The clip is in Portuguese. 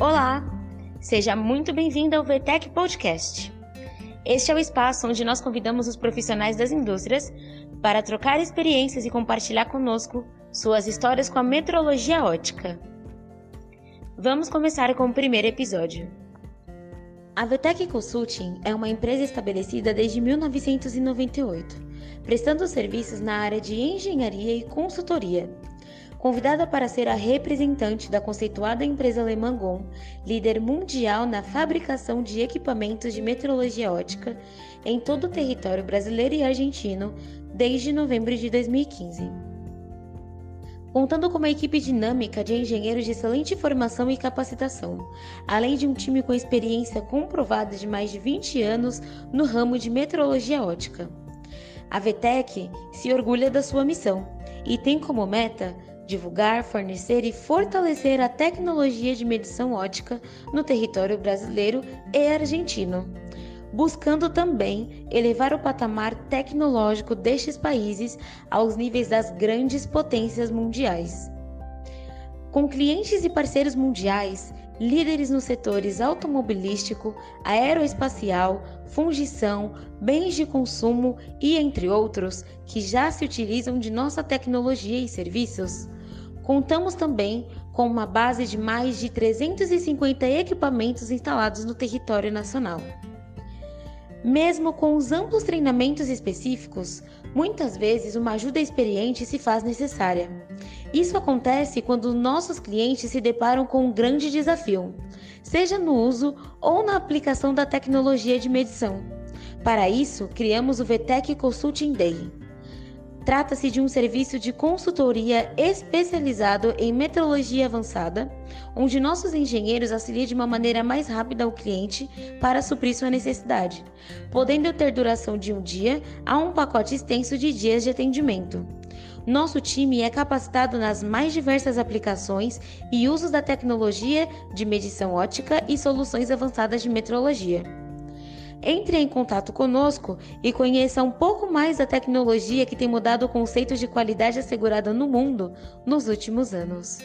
Olá! Seja muito bem-vindo ao VTEC Podcast. Este é o espaço onde nós convidamos os profissionais das indústrias para trocar experiências e compartilhar conosco suas histórias com a metrologia ótica. Vamos começar com o primeiro episódio. A VTEC Consulting é uma empresa estabelecida desde 1998, prestando serviços na área de engenharia e consultoria convidada para ser a representante da conceituada empresa alemã GOM, líder mundial na fabricação de equipamentos de metrologia ótica em todo o território brasileiro e argentino desde novembro de 2015. Contando com uma equipe dinâmica de engenheiros de excelente formação e capacitação, além de um time com experiência comprovada de mais de 20 anos no ramo de metrologia ótica. A VTEC se orgulha da sua missão e tem como meta divulgar, fornecer e fortalecer a tecnologia de medição ótica no território brasileiro e argentino, buscando também elevar o patamar tecnológico destes países aos níveis das grandes potências mundiais. Com clientes e parceiros mundiais, líderes nos setores automobilístico, aeroespacial, fungição, bens de consumo e entre outros, que já se utilizam de nossa tecnologia e serviços, Contamos também com uma base de mais de 350 equipamentos instalados no território nacional. Mesmo com os amplos treinamentos específicos, muitas vezes uma ajuda experiente se faz necessária. Isso acontece quando nossos clientes se deparam com um grande desafio, seja no uso ou na aplicação da tecnologia de medição. Para isso, criamos o VTEC Consulting Day Trata-se de um serviço de consultoria especializado em metrologia avançada, onde nossos engenheiros auxiliam de uma maneira mais rápida ao cliente para suprir sua necessidade, podendo ter duração de um dia a um pacote extenso de dias de atendimento. Nosso time é capacitado nas mais diversas aplicações e usos da tecnologia de medição ótica e soluções avançadas de metrologia. Entre em contato conosco e conheça um pouco mais da tecnologia que tem mudado o conceito de qualidade assegurada no mundo nos últimos anos.